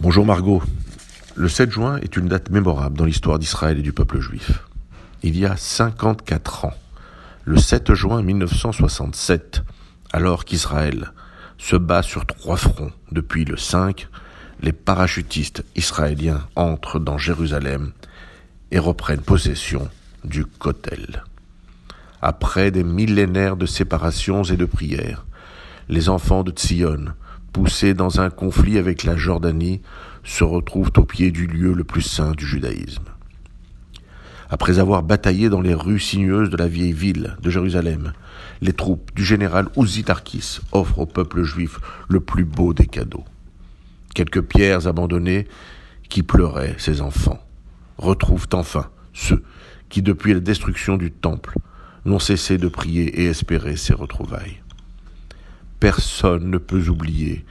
Bonjour Margot. Le 7 juin est une date mémorable dans l'histoire d'Israël et du peuple juif. Il y a 54 ans, le 7 juin 1967, alors qu'Israël se bat sur trois fronts depuis le 5, les parachutistes israéliens entrent dans Jérusalem et reprennent possession du Kotel. Après des millénaires de séparations et de prières, les enfants de Tzion, poussés dans un conflit avec la Jordanie, se retrouvent au pied du lieu le plus saint du judaïsme. Après avoir bataillé dans les rues sinueuses de la vieille ville de Jérusalem, les troupes du général Uzi Tarkis offrent au peuple juif le plus beau des cadeaux. Quelques pierres abandonnées qui pleuraient ses enfants retrouvent enfin ceux qui, depuis la destruction du temple, n'ont cessé de prier et espérer ses retrouvailles. Personne ne peut oublier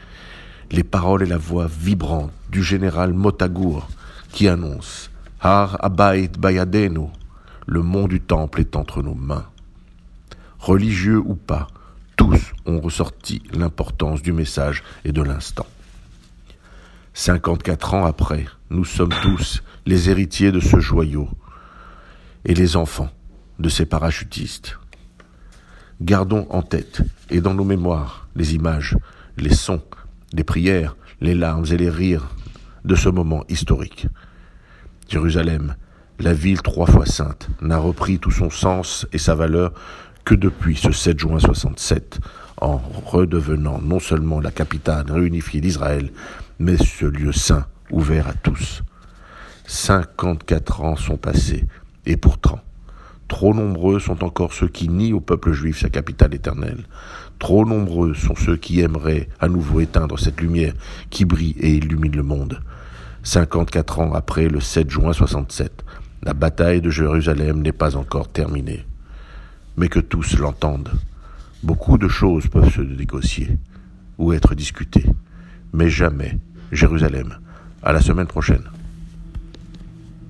les paroles et la voix vibrante du général Motagour qui annonce Har Abayt Bayadenu, le mont du temple est entre nos mains. Religieux ou pas, tous ont ressorti l'importance du message et de l'instant. 54 ans après, nous sommes tous les héritiers de ce joyau et les enfants de ces parachutistes. Gardons en tête et dans nos mémoires les images, les sons, les prières, les larmes et les rires de ce moment historique. Jérusalem, la ville trois fois sainte, n'a repris tout son sens et sa valeur que depuis ce 7 juin 67, en redevenant non seulement la capitale réunifiée d'Israël, mais ce lieu saint ouvert à tous. 54 ans sont passés, et pourtant, Trop nombreux sont encore ceux qui nient au peuple juif sa capitale éternelle. Trop nombreux sont ceux qui aimeraient à nouveau éteindre cette lumière qui brille et illumine le monde. 54 ans après le 7 juin 67, la bataille de Jérusalem n'est pas encore terminée. Mais que tous l'entendent. Beaucoup de choses peuvent se négocier ou être discutées. Mais jamais Jérusalem. À la semaine prochaine.